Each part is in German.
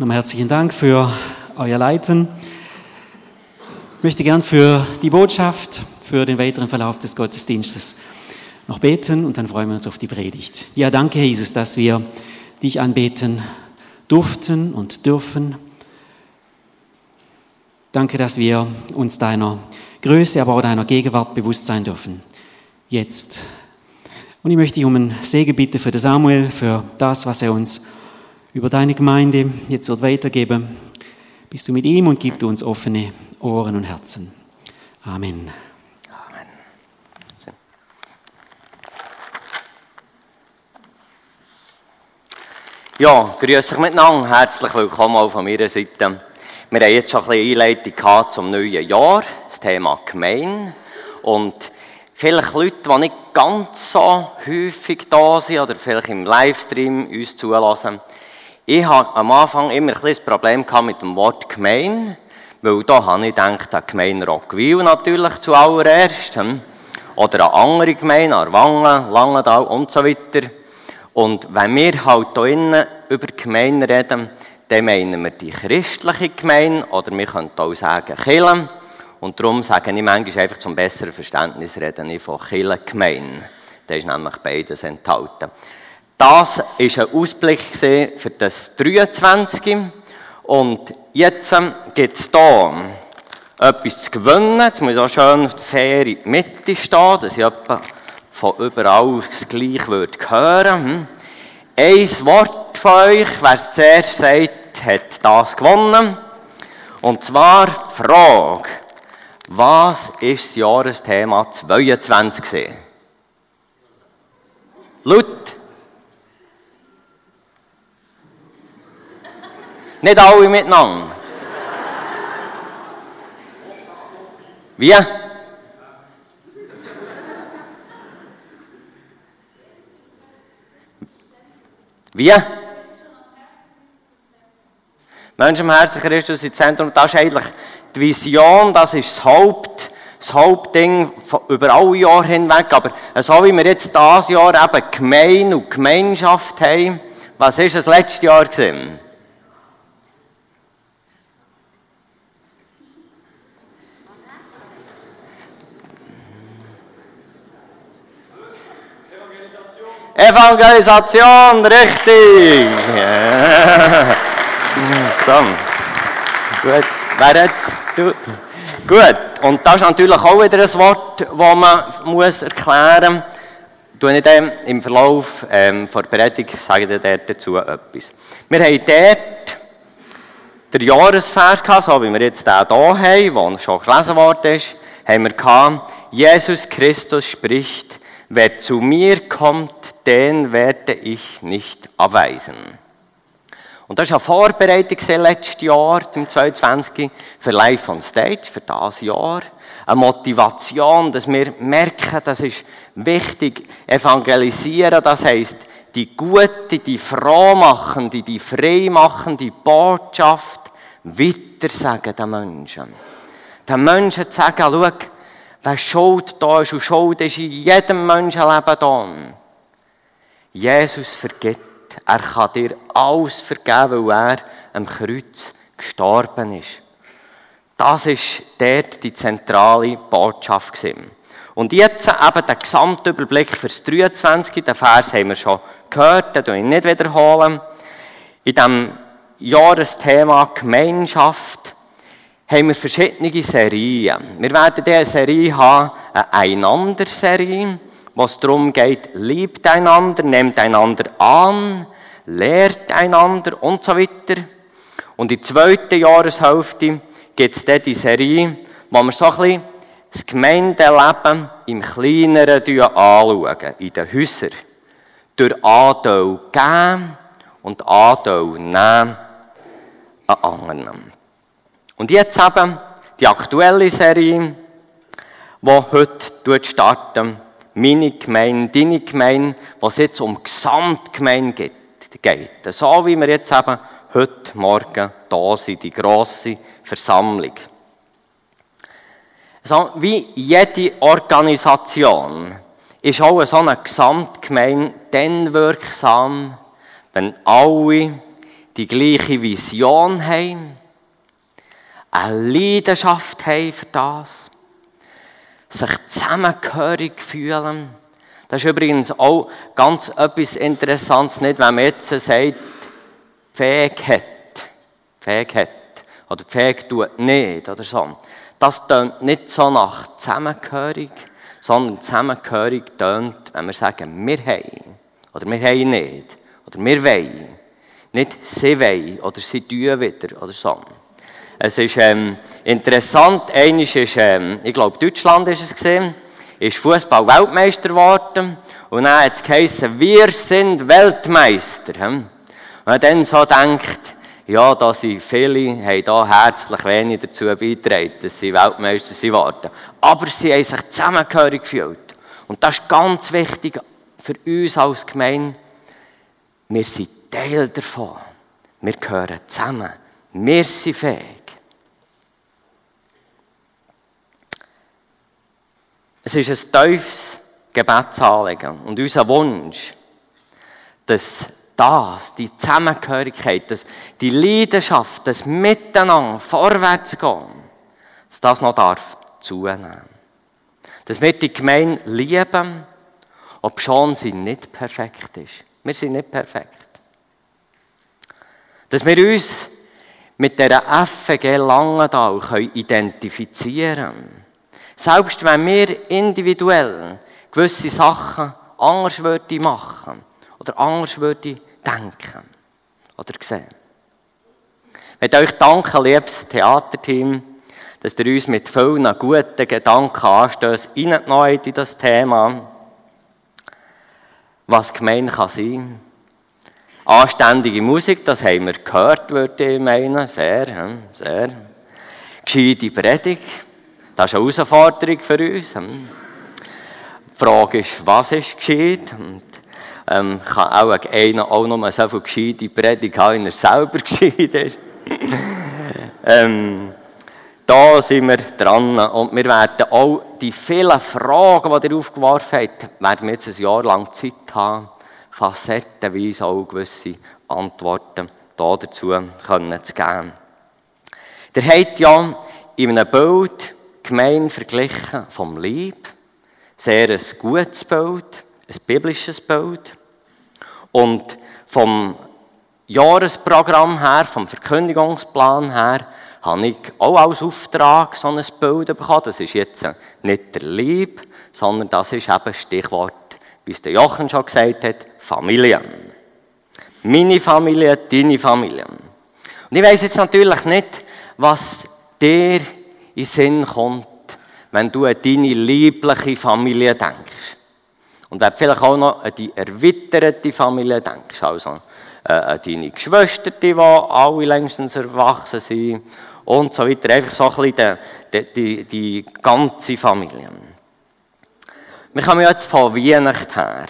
Nochmal herzlichen Dank für euer Leiten. Ich möchte gern für die Botschaft, für den weiteren Verlauf des Gottesdienstes noch beten und dann freuen wir uns auf die Predigt. Ja, danke, Jesus, dass wir dich anbeten durften und dürfen. Danke, dass wir uns deiner Größe, aber auch deiner Gegenwart bewusst sein dürfen. Jetzt. Und ich möchte dich um einen Segen bitten für den Samuel, für das, was er uns über deine Gemeinde jetzt wird weitergeben. Bist du mit ihm und gib du uns offene Ohren und Herzen. Amen. Amen. Ja, grüße euch miteinander. Herzlich willkommen auch von meiner Seite. Wir haben jetzt schon ein bisschen Einleitung zum neuen Jahr, das Thema Gemein. Und vielleicht Leute, die nicht ganz so häufig da sind oder vielleicht im Livestream uns zulassen, ich hatte am Anfang immer ein das Problem mit dem Wort gemein, weil da habe ich gedacht an Gemein Rockwil natürlich zuallererst, hm? oder an andere Gemeinden, an Wangen, Langenthal und so weiter. Und wenn wir halt hier innen über Gemeinden reden, dann meinen wir die christliche Gemeinde, oder wir können auch sagen Kirche. Und darum sage ich manchmal einfach zum besseren Verständnis reden ich von Kirchengemeinde. Da ist nämlich beides enthalten. Das war ein Ausblick für das 23. Und jetzt ähm, gibt es hier etwas zu gewinnen. Jetzt muss auch schön fair in die Mitte stehen, dass ich von überall das Gleiche würde hm. Ein Wort von euch, wer es zuerst sagt, hat das gewonnen. Und zwar die Frage, was ist das Jahresthema 22 Laut Nicht alle miteinander. Wie? Wie? Menschen im Herzen Christus im Zentrum, das ist eigentlich die Vision, das ist das Haupt, das Hauptding über alle Jahre hinweg. Aber so wie wir jetzt dieses Jahr eben Gemein und Gemeinschaft haben, was war das letzte Jahr? Gewesen? Evangelisation, richtig. Komm. Gut. Wer jetzt? Du. Gut. Und das ist natürlich auch wieder ein Wort, das man muss erklären muss. Tue ich dem im Verlauf ähm, der Predigt sage ich dazu etwas. Wir haben dort den Jahresvers gehabt, so wie wir jetzt den hier haben, der schon gelesen worden ist, haben wir gehabt, Jesus Christus spricht, wer zu mir kommt, den werde ich nicht abweisen. Und das ist eine Vorbereitung letztes Jahr, im 22. für Live on Stage, für das Jahr. Eine Motivation, dass wir merken, das ist wichtig, evangelisieren, das heisst, die gute, die frohmachende, die freimachende Botschaft weitersagen den Menschen. Den Menschen zu sagen, schau, wer Schuld da ist, und Schuld ist in jedem Menschenleben da. Jesus vergibt. Er kann dir alles vergeben, weil er am Kreuz gestorben ist. Das ist dort die zentrale Botschaft. Und jetzt eben der Gesamtüberblick fürs 23. Den Vers haben wir schon gehört, den ich nicht wiederholen. In diesem Jahresthema Gemeinschaft haben wir verschiedene Serien. Wir werden diese Serie haben, eine Einander-Serie was darum geht, liebt einander, nehmt einander an, lehrt einander und so weiter. Und in der zweiten Jahreshälfte gibt es dann die Serie, wo wir so ein bisschen das Gemeindeleben im Kleineren anschauen, in den Häusern. Durch Anteil geben und Anteil nehmen an anderen. Und jetzt eben die aktuelle Serie, die heute starten meine Gemeinde, deine Gemeinde, was jetzt um Gesamtgemeinde geht. So wie wir jetzt eben heute Morgen da sind, die grosse Versammlung. So, wie jede Organisation ist auch so eine Gesamtgemeinde dann wirksam, wenn alle die gleiche Vision haben, eine Leidenschaft haben für das, sich zusammengehörig fühlen. Das ist übrigens auch ganz etwas Interessantes, nicht, wenn man jetzt sagt, Fähig hat, Fähig hat, oder Fähig tut nicht, oder so. Das tönt nicht so nach Zusammengehörig, sondern Zusammengehörig tönt, wenn wir sagen, wir haben, oder wir haben nicht, oder wir wollen. Nicht sie wollen, oder sie tun wieder, oder so. Es ist ähm, interessant, eines ist, ähm, ich glaube, Deutschland ist es gesehen, ist Fußball-Weltmeister geworden. Und dann hat es geheißen, wir sind Weltmeister. Hm? Und dann so denkt, ja, da sind viele, haben da herzlich wenig dazu beigetragen, dass sie Weltmeister sind worden. Aber sie haben sich zusammengehörig gefühlt. Und das ist ganz wichtig für uns als Gemeinde. Wir sind Teil davon. Wir gehören zusammen. Wir sind fähig. Es ist ein tiefes Gebetsanliegen und unser Wunsch, dass das, die Zusammengehörigkeit, dass die Leidenschaft, das Miteinander vorwärts gehen, dass das noch darf zunehmen. Dass wir die Gemeinde lieben, ob schon sie nicht perfekt ist. Wir sind nicht perfekt. Dass wir uns mit der FG Langenthal identifizieren können selbst wenn wir individuell gewisse Sachen anders würde machen oder anders würde denken oder sehen. Ich möchte euch danken, liebes Theaterteam, dass ihr uns mit vielen guten Gedanken anstößt, in das Thema, was gemein kann sein. Anständige Musik, das haben wir gehört, würde ich meinen, sehr, hm, sehr. Gescheite Predigt, das ist eine Herausforderung für uns. Hm. Die Frage ist, was ist gescheit? Und, ähm, kann auch einer auch noch so viel gescheite Predigt haben, wenn er selber gescheit ist. ähm, da sind wir dran und wir werden auch die vielen Fragen, die ihr aufgeworfen habt, werden wir jetzt ein Jahr lang Zeit haben, facettenweise auch gewisse Antworten dazu können zu geben. Der hat ja in einem Bild Gemein verglichen vom Lieb. Sehr ein gutes Bild, ein biblisches Bild. Und vom Jahresprogramm her, vom Verkündigungsplan her, habe ich auch als Auftrag so ein Bild bekommen. Das ist jetzt nicht der Lieb, sondern das ist eben Stichwort, wie es der Jochen schon gesagt hat, Familie. Meine Familie, deine Familie. Und ich weiß jetzt natürlich nicht, was der in Sinn kommt, wenn du an deine liebliche Familie denkst. Und wenn du vielleicht auch noch an die erweiterte Familie denkst, also äh, an deine Geschwister, die alle längstens erwachsen sind und so weiter. Einfach so ein bisschen die, die, die ganze Familie. Wir kommen jetzt von Weihnachten her.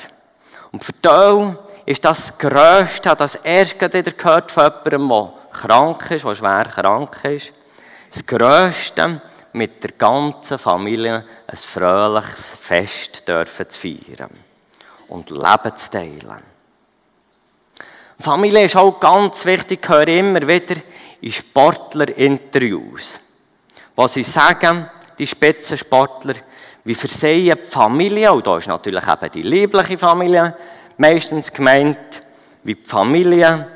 Und für dich ist das, Größte, das erst wieder gehört von jemandem, der krank ist, der schwer krank ist das Größte, mit der ganzen Familie ein fröhliches Fest dürfen zu feiern und Leben zu teilen. Familie ist auch ganz wichtig, ich höre immer wieder in Sportlerinterviews, wo sie sagen, die Spitzensportler, wie versehen die Familie, und da ist natürlich eben die liebliche Familie meistens gemeint, wie die Familie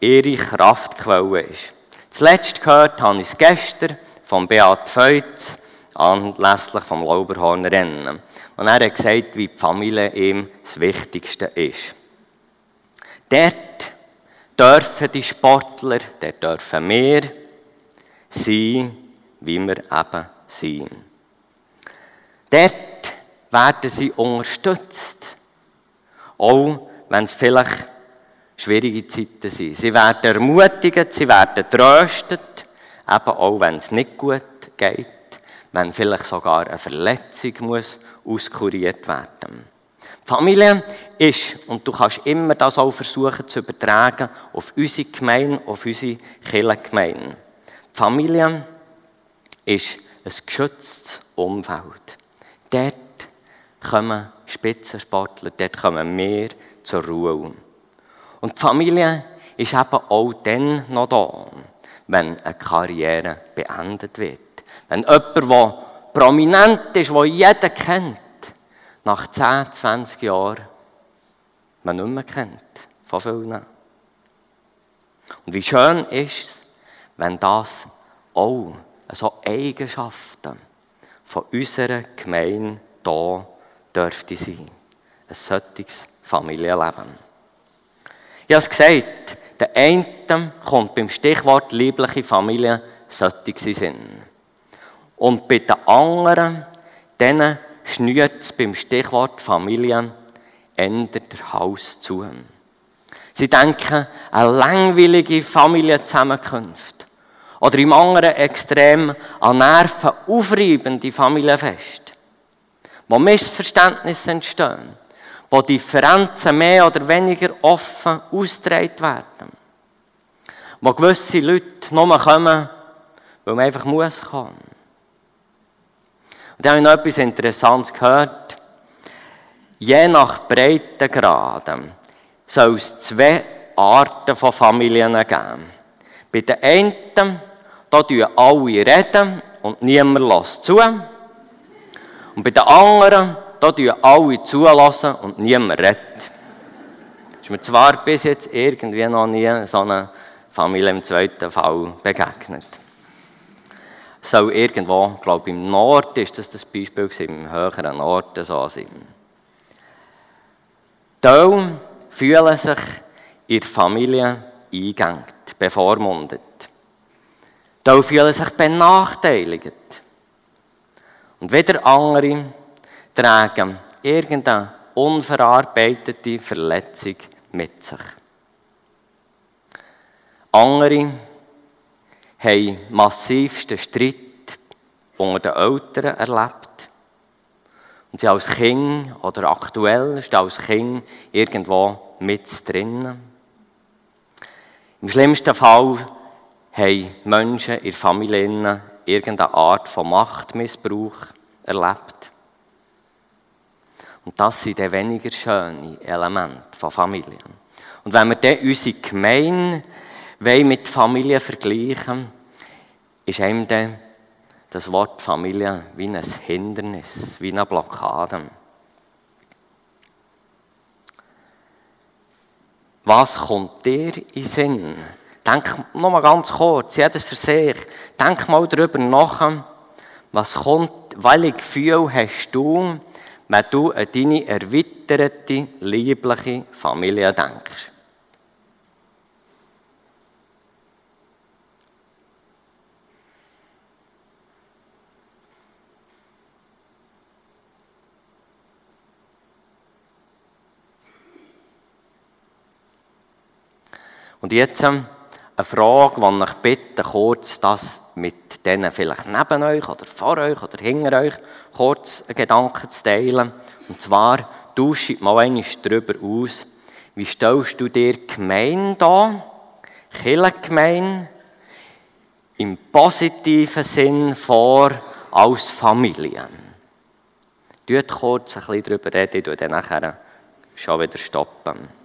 ihre Kraftquelle ist. Zuletzt gehört habe ich es gestern von Beat Feutz anlässlich vom Lauberhornrennen. Und er hat gesagt, wie die Familie ihm das Wichtigste ist. Dort dürfen die Sportler, dort dürfen wir sein, wie wir eben sind. Dort werden sie unterstützt. Auch wenn es vielleicht schwierige Zeiten sind. Sie werden ermutigt, sie werden tröstet, eben auch wenn es nicht gut geht, wenn vielleicht sogar eine Verletzung muss auskuriert werden. Die Familie ist, und du kannst immer das auch versuchen zu übertragen, auf unsere Gemeinde, auf unsere Kirchengemeinde. Die Familie ist ein geschütztes Umfeld. Dort kommen Spitzensportler, dort kommen wir zur Ruhe. Und die Familie ist eben auch dann noch da, wenn eine Karriere beendet wird. Wenn jemand, der prominent ist, der jeder kennt, nach 10, 20 Jahren man nicht mehr kennt von vielen. Und wie schön ist es, wenn das auch so Eigenschaften von unserer Gemeinde hier dürfte sein. Ein solches Familienleben. Ich habe es gesagt, der eine kommt beim Stichwort liebliche Familie sollte Sinn. Und bei den anderen, denen schnürt es beim Stichwort Familie ändert der Haus zu. Sie denken an langweilige Familienzusammenkunft. Oder im anderen Extrem an Nerven aufreibende Familienfest. Wo Missverständnisse entstehen. Wo Differenzen mehr oder weniger offen ausgetragen werden. Wo gewisse Leute nur kommen, weil man einfach muss kommen. Und da habe ich noch etwas Interessantes gehört. Je nach Breitengraden soll es zwei Arten von Familien geben. Bei den einen, da reden alle und niemand lässt zu. Und bei den anderen, da alle zulassen und niemand redet. Ist mir zwar bis jetzt irgendwie noch nie so eine Familie im zweiten Fall begegnet. Soll irgendwo, glaube ich, im Norden ist das das Beispiel, im höheren Norden so sein. Teil fühlen sich in der Familie eingegangen, bevormundet. Teil fühlen sich benachteiligt. Und wieder andere tragen irgendeine unverarbeitete Verletzung mit sich. Andere haben massivsten Streit unter den Eltern erlebt. Und sie als Kind oder aktuell ist als Kind irgendwo mit drinnen. Im schlimmsten Fall haben Menschen in Familien irgendeine Art von Machtmissbrauch erlebt. Und das sind dann weniger schöne Elemente von Familien. Und wenn wir dann unsere Gemeinde mit Familie vergleichen, ist einem dann das Wort Familie wie ein Hindernis, wie eine Blockade. Was kommt dir in Sinn? Denk noch mal ganz kurz, jedes für sich. Denk mal darüber nach, was kommt, welche Gefühle hast du, wenn du an deine erweiterte, liebliche Familie denkst? Und jetzt ähm, eine Frage, die ich bitte, kurz das mit denen vielleicht neben euch oder vor euch oder hinter euch kurz einen Gedanken zu teilen. Und zwar, tauscht mal einmal darüber aus, wie stellst du dir Gemeinde an, Kirchengemeinde, im positiven Sinn vor als Familie? Tut kurz ein bisschen darüber reden, ich dann nachher schon wieder stoppen.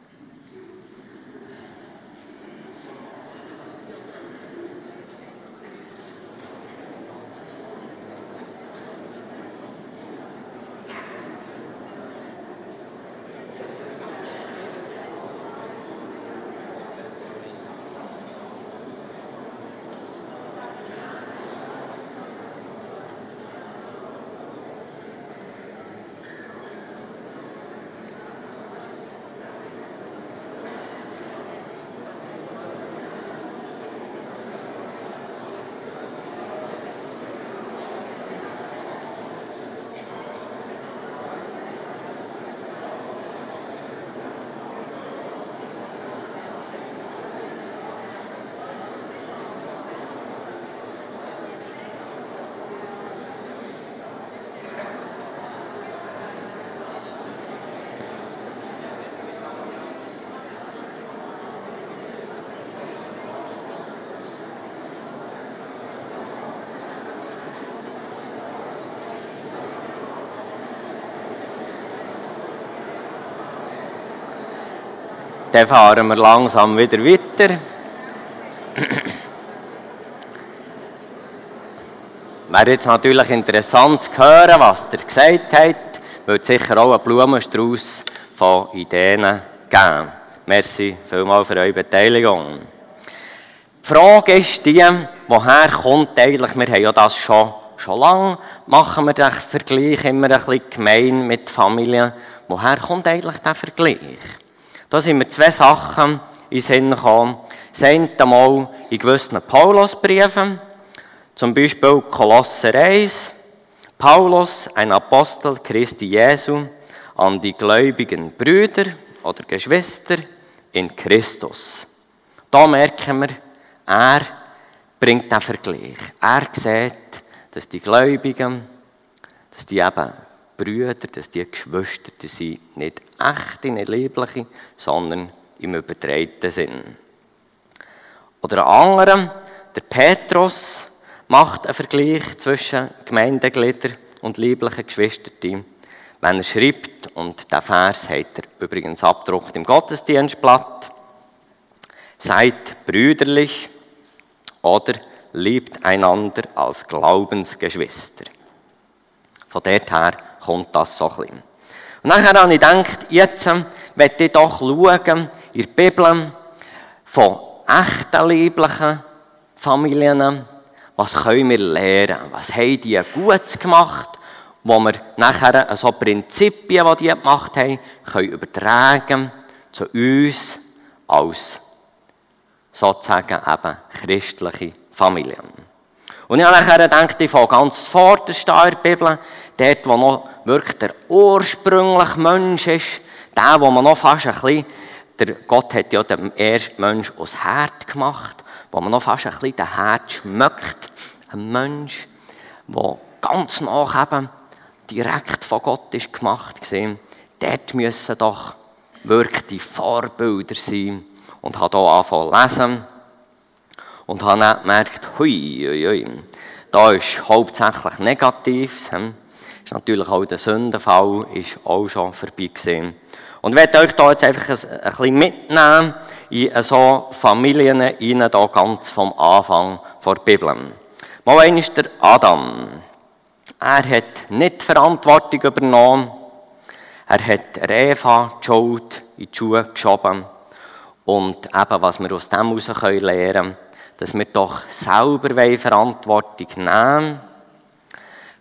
Dann fahren wir langsam wieder weiter. Wäre jetzt natürlich interessant zu hören, was ihr gesagt habt, weil sicher auch ein Blumenstrauß von Ideen geben. Merci vielmals für eure Beteiligung. Die Frage ist die, woher kommt eigentlich, wir haben ja das schon, schon lange, machen wir den Vergleich immer ein bisschen gemein mit Familien. Woher kommt eigentlich der Vergleich? Da sind mir zwei Sachen in den Sinn gekommen. Das eine Mal in gewissen Paulusbriefen, zum Beispiel Kolosser 1. Paulus, ein Apostel Christi Jesu, an die gläubigen Brüder oder Geschwister in Christus. Da merken wir, er bringt den Vergleich. Er sieht, dass die Gläubigen, dass die eben Brüder, dass die Geschwister sind, nicht echte, nicht liebliche, sondern im übertreiten Sinn. Oder ein anderer, der Petrus, macht einen Vergleich zwischen Gemeindegliedern und lieblichen Geschwistern, wenn er schreibt, und der Vers hat er übrigens abgedruckt im Gottesdienstblatt, seid brüderlich oder liebt einander als Glaubensgeschwister. Von dort her kommt das so ein bisschen. Und dann habe ich gedacht, jetzt werde ich doch schauen, in der Bibel von echten lieblichen Familien, was können wir lernen? Was haben die gut gemacht? Wo wir nachher so Prinzipien, die die gemacht haben, können übertragen zu uns als sozusagen eben christliche Familien. Und ich habe nachher gedacht, ich fange ganz vorderst der Bibel, dort, wo noch wirklich der ursprüngliche Mensch ist, der, wo man noch fast ein bisschen, der Gott hat ja den ersten Mensch aus Herd gemacht, wo man noch fast ein bisschen den Herd schmeckt. Ein Mensch, der ganz nach eben direkt von Gott ist gemacht gesehen. Dort müssen doch wirklich die Vorbilder sein. Und habe hier angefangen zu lesen und habe dann gemerkt, hui, hui, hui, da ist hauptsächlich Negatives. Hm? Ist natürlich auch der Sündenfall ist auch schon vorbei gesehen. Und ich werde euch da jetzt einfach ein, ein bisschen mitnehmen in so Familien rein, da ganz vom Anfang der Bibel. Mal einer ist der Adam. Er hat nicht die Verantwortung übernommen. Er hat Eva die Schuld in die Schuhe geschoben. Und eben, was wir aus dem heraus lernen können, dass wir doch selber Verantwortung nehmen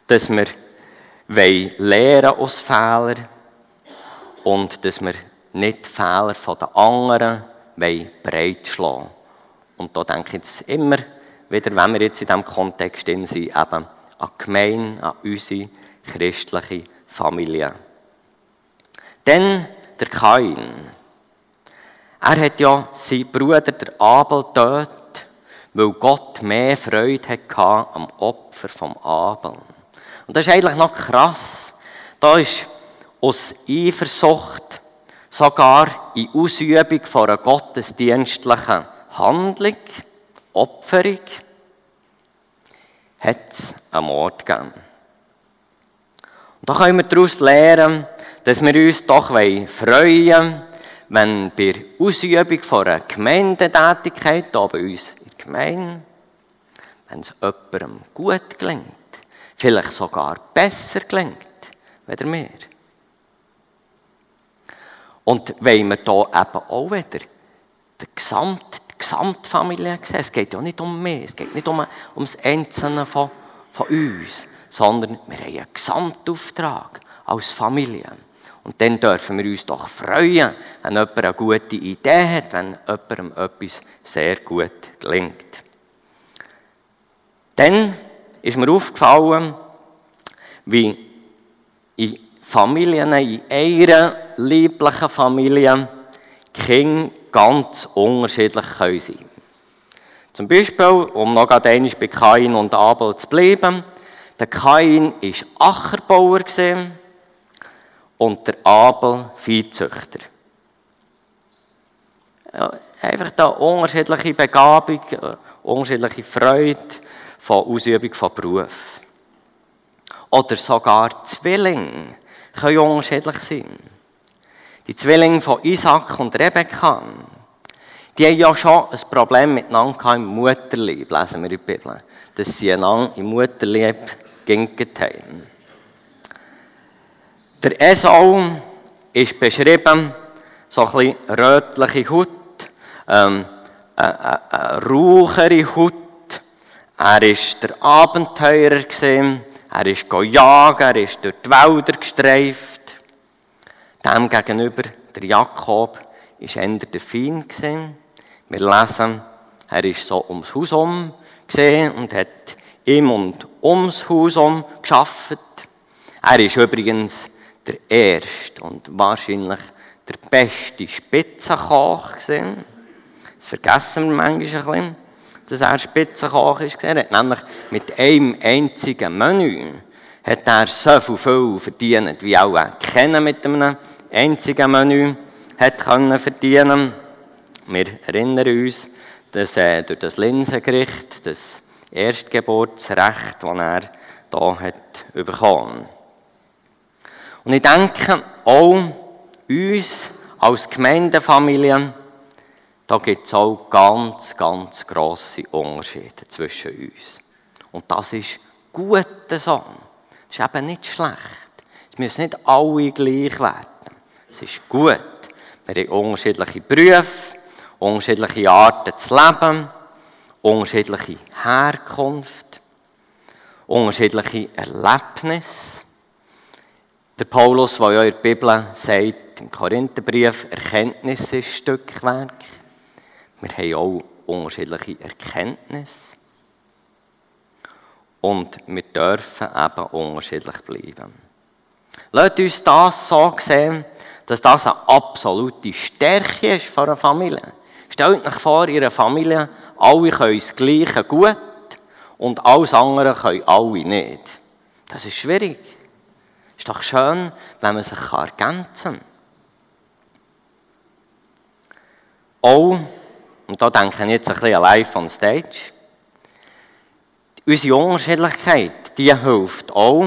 dass wir lernen aus Fehlern und dass wir nicht die Fehler der anderen breit schlagen Und da denke ich jetzt immer wieder, wenn wir jetzt in diesem Kontext sind, eben an die Gemeinde, an unsere christliche Familie. Dann der Kain. Er hat ja seinen Bruder, der Abel, getötet weil Gott mehr Freude hatte am Opfer vom Abel. Und das ist eigentlich noch krass. Da ist aus Eifersucht sogar in Ausübung von einer gottesdienstlichen Handlung, Opferung, hat es einen Mord gegeben. Und da können wir daraus lernen, dass wir uns doch freuen wenn bei der Ausübung von einer Gemeindetätigkeit hier bei uns Gemeinde, wenn es jemandem gut gelingt, vielleicht sogar besser gelingt, als mir. Und wenn wir hier eben auch wieder die, Gesamt, die Gesamtfamilie sehen, es geht ja nicht um mich, es geht nicht um, um das Einzelne von, von uns, sondern wir haben einen Gesamtauftrag als Familie. Und dann dürfen wir uns doch freuen, wenn jemand eine gute Idee hat, wenn jemandem etwas sehr gut gelingt. Dann ist mir aufgefallen, wie in Familien, in einer lieblichen Familie, Kinder ganz unterschiedlich sein können. Zum Beispiel, um noch einmal bei Kain und Abel zu bleiben, der Kain war Ackerbauer und der Abel Viehzüchter. Einfach da unterschiedliche Begabung, äh, unterschiedliche Freude von Ausübung von Beruf. Oder sogar Zwillinge können unterschiedlich sein. Die Zwillinge von Isaac und Rebekka, die haben ja schon ein Problem miteinander im Mutterlieb, lesen wir in der Bibel. Dass sie einander im Mutterlieb gegingt haben. Der Esau ist beschrieben, so ein bisschen rötliche Haut, ähm, eine, eine rauchere Haut. Er war der Abenteurer, er ist jagen, er ist durch die Wälder gestreift. Dem gegenüber, der Jakob, war eher der Feind. Wir lesen, er ist so ums Haus herum und hat im und ums Haus herum geschafft. Er ist übrigens der erste und wahrscheinlich der beste Spitzenkoch gesehen. Das vergessen wir manchmal ein bisschen, dass er Spitzenkoch ist. Er hat nämlich mit einem einzigen Menü hat er so viel, viel verdient, wie auch kennen mit einem einzigen Menü hat können verdienen. Wir erinnern uns, dass er durch das Linsengericht, das Erstgeburtsrecht, das er hat bekommen. Und ich denke, auch uns als Gemeindefamilie, da gibt es auch ganz, ganz grosse Unterschiede zwischen uns. Und das ist gut so. Das ist eben nicht schlecht. Es müssen nicht alle gleich werden. Es ist gut. Wir haben unterschiedliche Berufe, unterschiedliche Arten zu leben, unterschiedliche Herkunft, unterschiedliche Erlebnisse. Der Paulus, der ja in der Bibel sagt, im Korintherbrief, Erkenntnis ist Stückwerk. Wir haben auch unterschiedliche Erkenntnisse. Und wir dürfen eben unterschiedlich bleiben. Lasst uns das so sehen, dass das eine absolute Stärke ist von einer Familie. Stellt euch vor, in einer Familie, alle können das Gleiche gut und alles andere können alle nicht. Das ist schwierig. Ist doch schön, wenn man sich ergänzen kann. Auch, und da denke ich jetzt ein bisschen live on stage, unsere Unterschiedlichkeit, die hilft auch,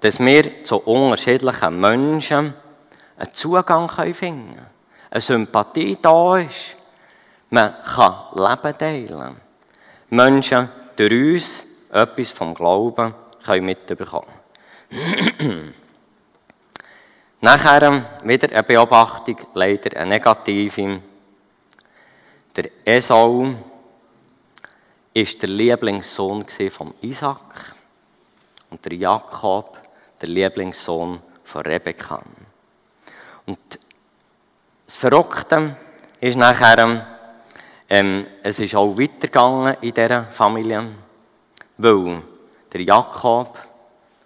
dass wir zu unterschiedlichen Menschen einen Zugang finden können. Eine Sympathie da ist. Man kann Leben teilen. Menschen durch uns etwas vom Glauben können mitbekommen. Nachher wieder eine Beobachtung, leider eine negative. Der Esau war der Lieblingssohn von Isaac und der Jakob der Lieblingssohn von Rebekka. Und das Verrückte ist nachher, ähm, es ist auch weitergegangen in dieser Familie, weil der Jakob,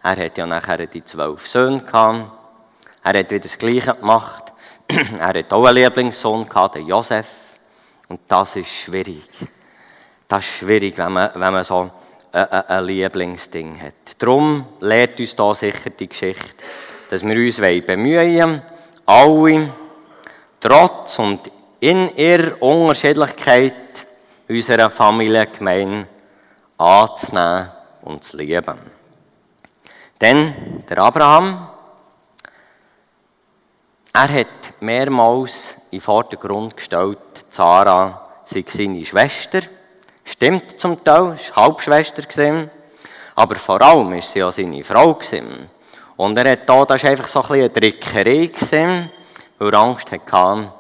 er hat ja nachher die zwölf Söhne gehabt, er hat wieder das Gleiche gemacht. er hat auch einen Lieblingssohn gehabt, den Josef. Und das ist schwierig. Das ist schwierig, wenn man, wenn man so ein, ein Lieblingsding hat. Darum lehrt uns da sicher die Geschichte, dass wir uns bemühen alle trotz und in ihrer Unterschiedlichkeit unserer Familiengemeinde anzunehmen und zu lieben. Denn der Abraham, er hat mehrmals in Vordergrund gestellt, Zara sei seine Schwester. Stimmt zum Teil, ist Halbschwester aber vor allem ist sie ja seine Frau. Und er hat da, das war einfach so ein bisschen eine Trickerei weil er Angst hatte,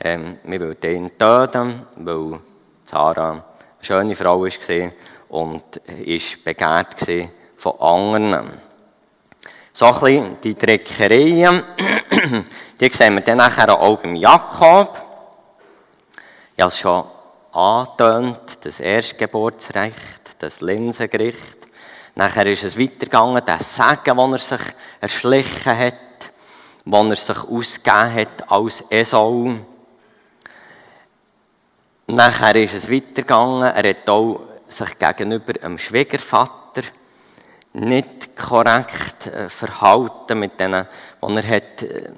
ähm, wir würden ihn töten, weil Zara eine schöne Frau war und ist begehrt von anderen. So ein bisschen die Dreckereien, die sehen wir dann nachher auch beim Jakob. Ich habe es schon angetönt, das Erstgeburtsrecht, das Linsengericht. Nachher ist es weitergegangen, der Segen, den er sich erschlichen hat, den er sich ausgegeben hat als Esau. Nachher ist es weitergegangen, er hat auch sich gegenüber einem Schwiegervater nicht korrekt äh, verhalten mit denen, die er hat äh,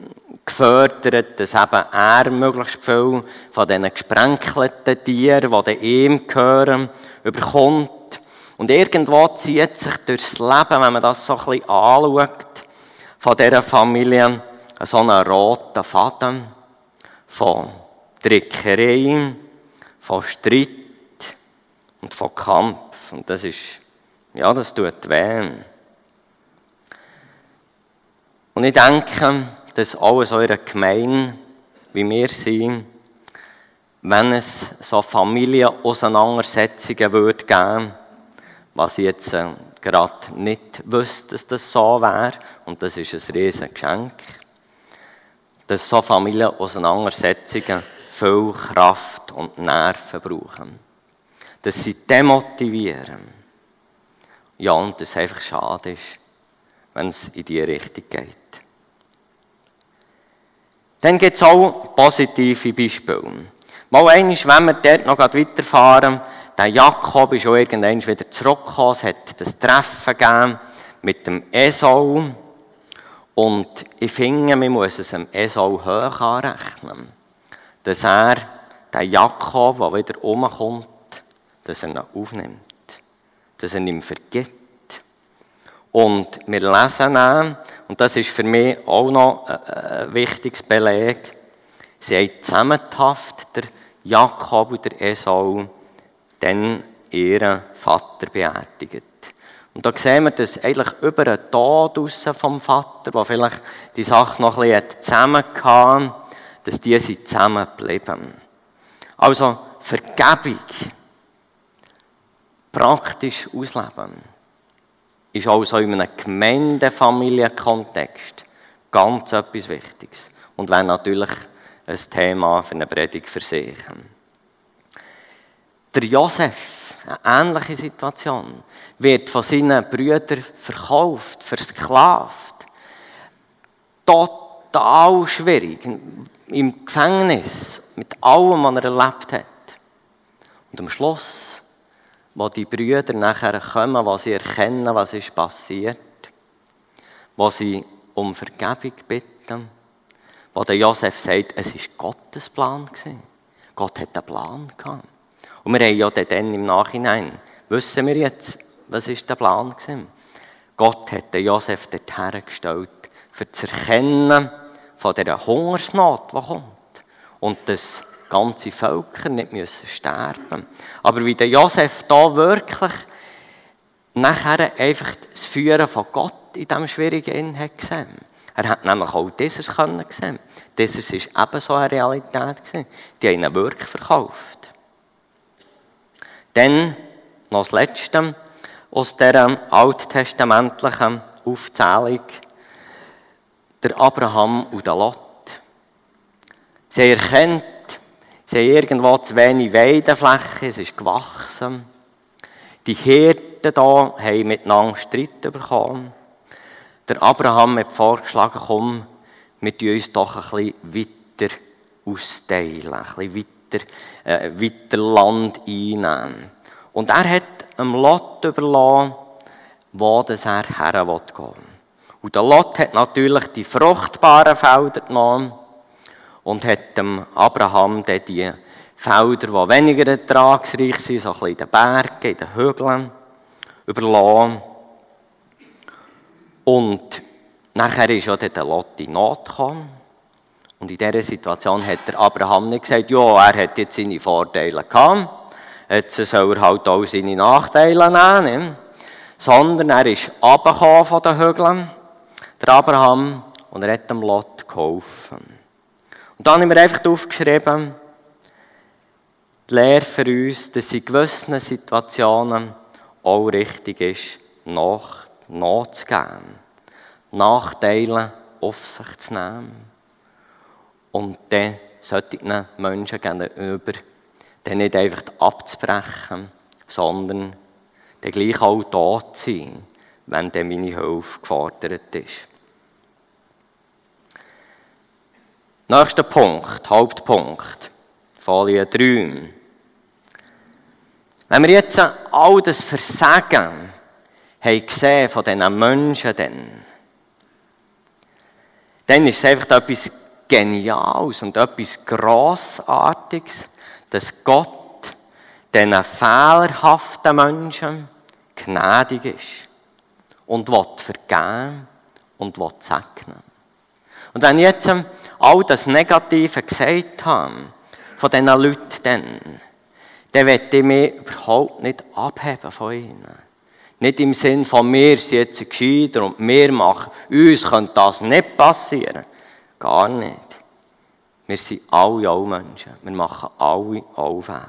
gefördert, dass eben er möglichst viel von diesen gesprenkelten Tieren, die ihm gehören, überkommt. Und irgendwo zieht sich durchs Leben, wenn man das so ein bisschen anschaut, von dieser Familie, so einen roten Faden von Drickerei, von Streit und von Kampf. Und das ist, ja, das tut weh. Und ich denke, dass alles eurer Gemeinde, wie wir sind, wenn es so Familienauseinandersetzungen würde geben, was ich jetzt äh, gerade nicht wüsste, dass das so wäre, und das ist ein riesiges Geschenk, dass so Familienauseinandersetzungen viel Kraft und Nerven brauchen. Dass sie demotivieren. Ja, und das einfach schade ist, wenn es in diese Richtung geht. Dann gibt es auch positive Beispiele. Mal eines, wenn wir dort noch weiterfahren, der Jakob ist auch irgendwann wieder zurückgekommen. Es hat das Treffen gegeben mit dem Esau. Und ich finde, man muss es dem Esau hoch anrechnen. Dass er, der Jakob, der wieder umkommt, dass er ihn aufnimmt. Dass er ihm vergibt. Und wir lesen auch, und das ist für mich auch noch ein wichtiges Beleg, sie haben zusammenhaft, der Jakob und der Esau, dann ihren Vater beerdigt. Und da sehen wir, dass eigentlich über einen Tod vom Vater, wo vielleicht die Sache noch ein bisschen zusammenkam, dass die sind zusammengeblieben. Also Vergebung, praktisch ausleben ist auch so in einem Gemeindefamilienkontext ganz etwas Wichtiges. Und wäre natürlich ein Thema für eine Predigt für sich. Der Josef, eine ähnliche Situation, wird von seinen Brüdern verkauft, versklavt. Total schwierig. Im Gefängnis, mit allem, was er erlebt hat. Und am Schluss wo die Brüder nachher kommen, wo sie erkennen, was ist passiert, wo sie um Vergebung bitten, wo der Josef sagt, es ist Gottes Plan gewesen. Gott hat einen Plan gehabt. Und wir haben ja dann im Nachhinein, wissen wir jetzt, was ist der Plan gewesen? Gott hat den Josef dorthin gestellt, für zu erkennen von dieser Hungersnot, die kommt. Und das ganze Völker nicht müssen sterben Aber wie der Josef da wirklich nachher einfach das Führen von Gott in diesem schwierigen Inn hat gesehen. Er hat nämlich auch dieses können sehen. Dieses war ebenso eine Realität. Gewesen. Die haben ihn wirklich verkauft. Dann noch das Letzte aus dieser alttestamentlichen Aufzählung. Der Abraham und der Lot. Sie erkennt, Sie haben irgendwo zu wenig Weidefläche, es ist gewachsen. Die Hirten hier haben miteinander Streit bekommen. Der Abraham hat vorgeschlagen, komm, wir tun uns doch ein bisschen weiter austeilen, ein bisschen weiter, äh, weiter Land einnehmen. Und er hat einem Lot überlassen, wo er her will Und der Lot hat natürlich die fruchtbaren Felder genommen und hat dem Abraham dann die Felder, die weniger ertragsreich sind, so ein bisschen in den Bergen, in den Hügeln, überlassen. Und nachher ist auch der Lot in Not gekommen. Und in dieser Situation hat der Abraham nicht gesagt, ja, er hat jetzt seine Vorteile gehabt, jetzt soll er halt auch seine Nachteile nehmen. Sondern er ist runtergekommen von den Hügeln, der Abraham, und er hat dem Lot geholfen. Und dann haben wir einfach aufgeschrieben, die Lehre für uns, dass in gewissen Situationen auch richtig ist, nach, nachzugeben. Nachteile auf sich zu nehmen. Und dann solchen Menschen gegenüber dann nicht einfach abzubrechen, sondern dann gleich auch da zu sein, wenn dann meine Hilfe gefordert ist. Nächster Punkt, Hauptpunkt, Folie 3. Wenn wir jetzt all das Versagen haben gesehen von diesen Menschen, dann, dann ist es einfach etwas Geniales und etwas Grossartiges, dass Gott diesen fehlerhaften Menschen gnädig ist und will vergeben und will segnen. Und wenn ich jetzt all das Negative gesagt habe, von diesen Leuten dann, dann möchte ich mich überhaupt nicht abheben von ihnen. Nicht im Sinn von wir sind jetzt gescheiter und wir machen, uns könnte das nicht passieren. Gar nicht. Wir sind alle auch Menschen. Wir machen alle auch Fehler.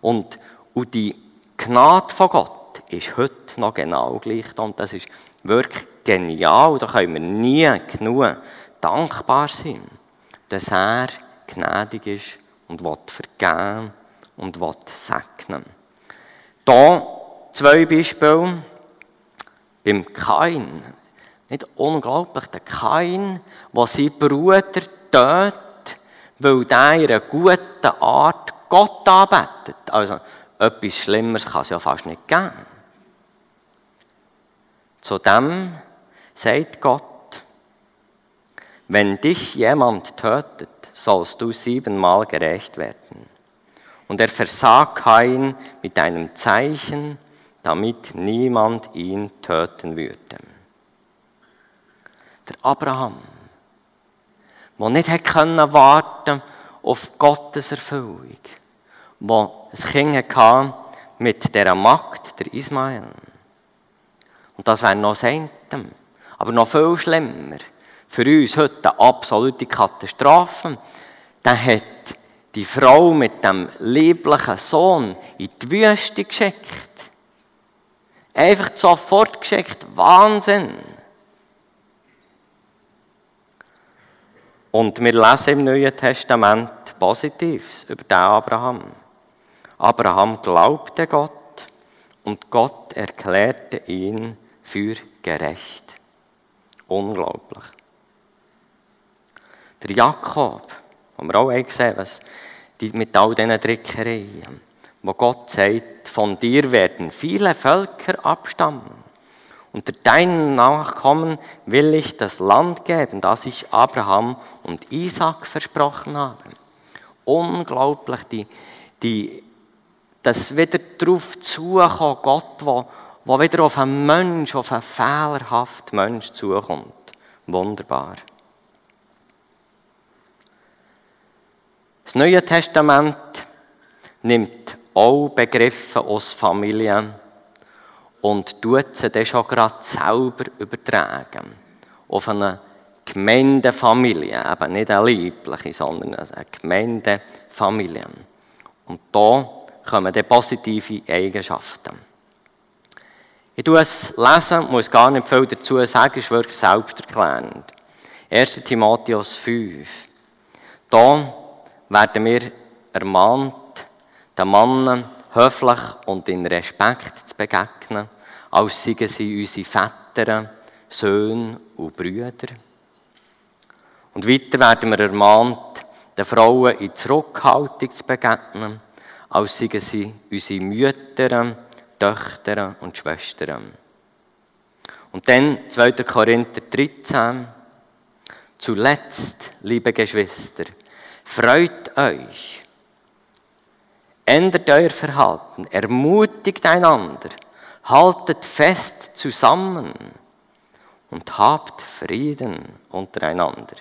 Und, und die Gnade von Gott ist heute noch genau gleich. Und das ist wirklich genial. Da können wir nie genug dankbar sein, dass er gnädig ist und will vergeben und will segnen. Hier zwei Beispiele. Beim Kain. Nicht unglaublich, der Kain, der seinen Bruder tötet, weil der in einer guten Art Gott anbetet. Also, etwas Schlimmeres kann es ja fast nicht geben. Zudem sagt Gott, wenn dich jemand tötet, sollst du siebenmal gerecht werden. Und er versah Kain mit einem Zeichen, damit niemand ihn töten würde. Der Abraham, der nicht hätte können warten auf Gottes Erfüllung, wo ein Kind hatte mit der Magd, der Ismael. Und das wäre noch das Aber noch viel schlimmer. Für uns heute eine absolute Katastrophe. Dann hat die Frau mit dem lieblichen Sohn in die Wüste geschickt. Einfach sofort geschickt. Wahnsinn. Und wir lesen im Neuen Testament Positives über den Abraham. Abraham glaubte Gott und Gott erklärte ihn für gerecht. Unglaublich. Der Jakob, wo wir auch gesehen was die, mit all diesen Trickereien, wo Gott sagt, von dir werden viele Völker abstammen. Unter deinen Nachkommen will ich das Land geben, das ich Abraham und Isaac versprochen habe. Unglaublich, die, die, das wieder darauf zukommen, Gott, wo, wo wieder auf einen Mensch, auf einen fehlerhaften Mensch zukommt. Wunderbar. Das Neue Testament nimmt auch Begriffe aus Familien und tut sie dann schon gerade selber übertragen. Auf eine Gemeindefamilie, eben nicht eine liebliche, sondern eine Gemeindefamilie. Und da kommen dann positive Eigenschaften. Ich tue es lesen, muss gar nicht viel dazu sagen, ist wirklich selbsterklärend. 1. Timotheus 5. Da werden wir ermahnt, den Mann höflich und in Respekt zu begegnen, als seien sie unsere Väter, Söhne und Brüder. Und weiter werden wir ermahnt, den Frauen in Zurückhaltung zu begegnen, als seien sie unsere Mütter, Töchter und Schwestern. Und dann 2. Korinther 13. Zuletzt, liebe Geschwister, freut euch, ändert euer Verhalten, ermutigt einander, haltet fest zusammen und habt Frieden untereinander.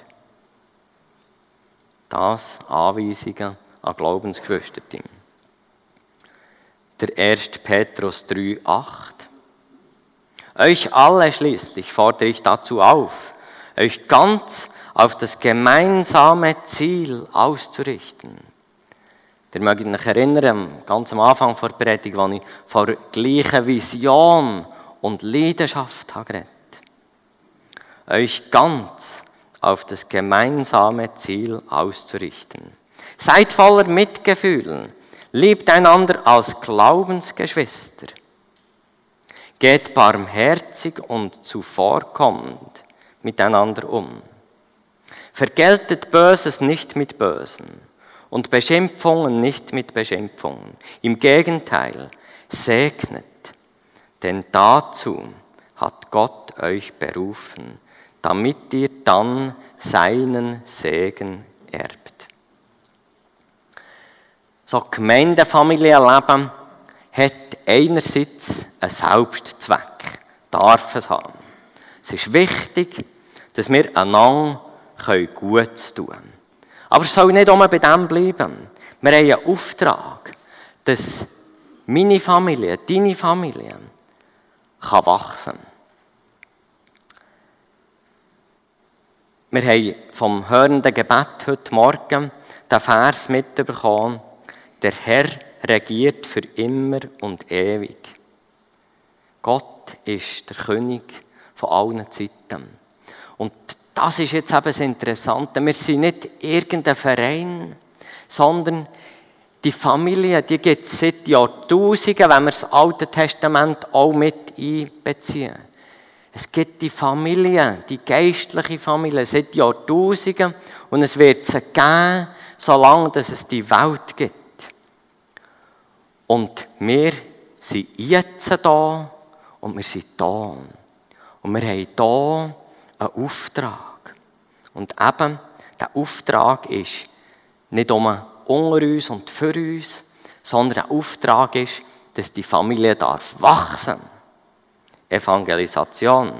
Das Anweisungen an Glaubensgeschwister. Der 1. Petrus 3, 8. Euch alle schließlich fordere ich dazu auf, euch ganz auf das gemeinsame Ziel auszurichten. Ihr mögt euch erinnern, ganz am Anfang der Predigt, als ich von der gleichen Vision und Leidenschaft habe geredet. Euch ganz auf das gemeinsame Ziel auszurichten. Seid voller Mitgefühl, liebt einander als Glaubensgeschwister. Geht barmherzig und zuvorkommend miteinander um. Vergeltet Böses nicht mit Bösen und Beschimpfungen nicht mit Beschimpfungen. Im Gegenteil, segnet, denn dazu hat Gott euch berufen, damit ihr dann seinen Segen erbt. So Gemeindefamilienleben hat einerseits einen Selbstzweck, darf es haben. Es ist wichtig, dass wir einander können Gutes tun Aber es soll nicht immer bei dem bleiben. Wir haben einen Auftrag, dass meine Familie, deine Familie, kann wachsen Wir haben vom hörenden Gebet heute Morgen den Vers mitbekommen, der Herr regiert für immer und ewig. Gott ist der König von allen Zeiten. Und das ist jetzt eben das Interessante. Wir sind nicht irgendein Verein, sondern die Familie, die gibt es seit Jahrtausenden, wenn wir das Alte Testament auch mit einbeziehen. Es gibt die Familie, die geistliche Familie, seit Jahrtausenden und es wird sie geben, solange es die Welt gibt. Und wir sind jetzt da und wir sind da. Und wir haben hier einen Auftrag. Und eben, der Auftrag ist nicht um unter uns und für uns, sondern der Auftrag ist, dass die Familie darf wachsen. Evangelisation,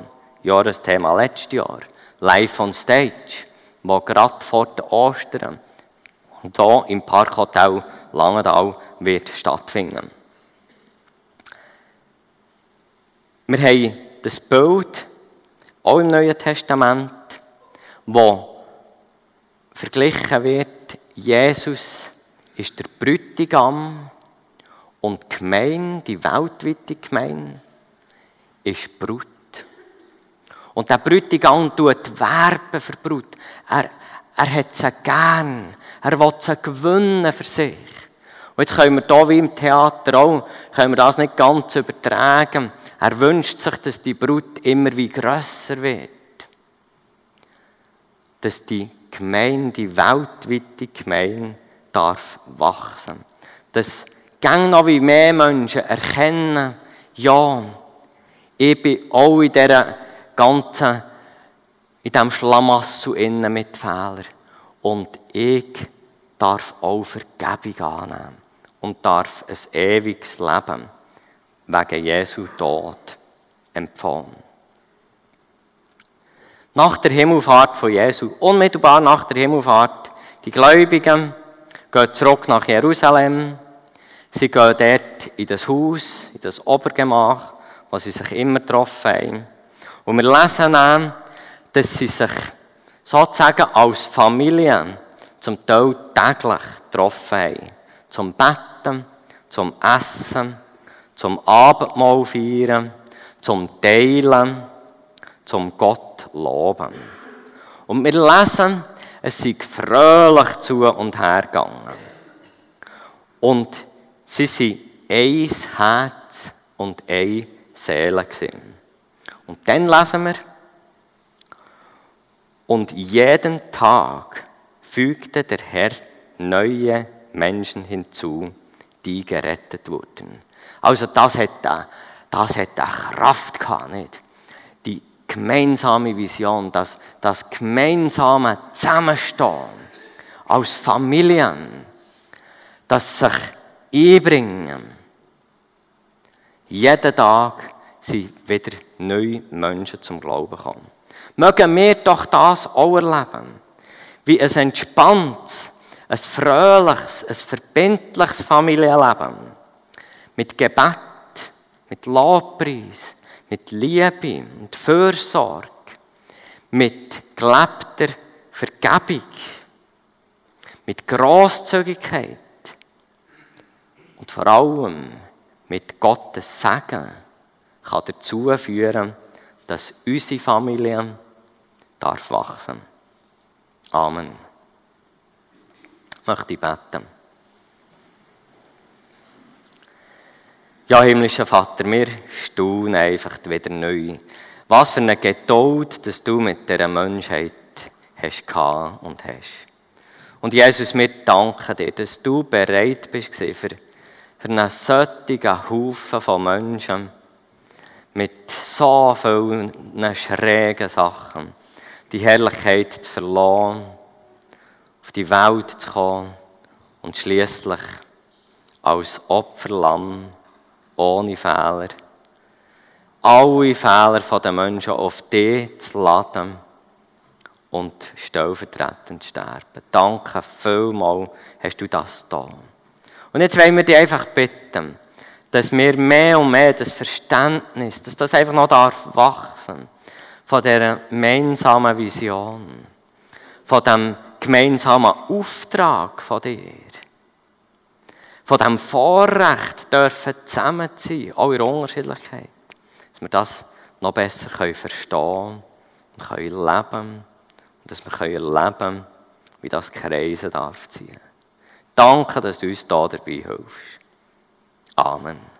Jahresthema letztes Jahr, live on stage, wo gerade vor den Ostern und hier im Parkhotel Langendal wird stattfinden. Wir haben das Bild auch im Neuen Testament, wo verglichen wird, Jesus ist der Brütigam und die Gemeinde, die weltweite Gemeinde, ist Brut. Und der Brütigam tut werben für Brut. Er, er hat sie gern. Er will sie gewinnen für sich. Und jetzt können wir hier wie im Theater auch, können wir das nicht ganz übertragen. Er wünscht sich, dass die Brut immer wie grösser wird. Dass die Gemeinde, die weltweite Gemeinde, darf wachsen. Dass gang noch wie mehr Menschen erkennen, ja, ich bin auch in dieser ganzen, in diesem Schlamassel innen mit Fehlern. Und ich darf auch Vergebung annehmen und darf ein ewiges Leben wegen Jesu Tod empfangen. Nach der Himmelfahrt von Jesu, unmittelbar nach der Himmelfahrt, die Gläubigen gehen zurück nach Jerusalem. Sie gehen dort in das Haus, in das Obergemach, wo sie sich immer getroffen haben. Und wir lesen dann, dass sie sich sozusagen als Familie zum Teil täglich getroffen haben. Zum Betten, zum Essen, zum Abendmahl feiern, zum Teilen, zum Gott loben. Und wir lesen, es sei fröhlich zu und her gegangen. Und sie sind ein Herz und eine Seele gewesen. Und dann lesen wir, und jeden Tag fügte der Herr neue Menschen hinzu, die gerettet wurden. Also das hat, das hat Kraft gehabt, nicht? Die gemeinsame Vision, das, das gemeinsame Zusammenstehen aus Familien, das sich einbringen. Jeden Tag sind wieder neue Menschen zum Glauben gekommen. Mögen wir doch das auch erleben. Wie ein entspanntes, ein fröhliches, ein verbindliches Familienleben. Mit Gebet, mit Lobpreis, mit Liebe, mit Fürsorge, mit gelebter Vergebung, mit Großzügigkeit und vor allem mit Gottes Segen kann dazu führen, dass unsere Familie darf wachsen. Amen. Ich möchte beten. Ja, himmlischer Vater, wir staunen einfach wieder neu. Was für eine Geduld, dass du mit dieser Menschheit hast und hast. Und Jesus, wir danken dir, dass du bereit bist für, für einen solchen Haufen von Menschen mit so vielen schrägen Sachen die Herrlichkeit zu verlassen, auf die Welt zu kommen und schließlich als Opferlamm ohne Fehler, alle Fehler der Menschen auf dich zu laden und stellvertretend sterben. Danke vielmals, hast du das da. Und jetzt wollen wir dich einfach bitten, dass wir mehr und mehr das Verständnis, dass das einfach noch darf wachsen von dieser gemeinsamen Vision, von dem gemeinsamen Auftrag von dir, von dem Vorrecht dürfen zusammen sein, auch in Unterschiedlichkeit, dass wir das noch besser können verstehen und können leben und dass wir können erleben, wie das Kreisen darf ziehen. Danke, dass du uns da dabei hilfst. Amen.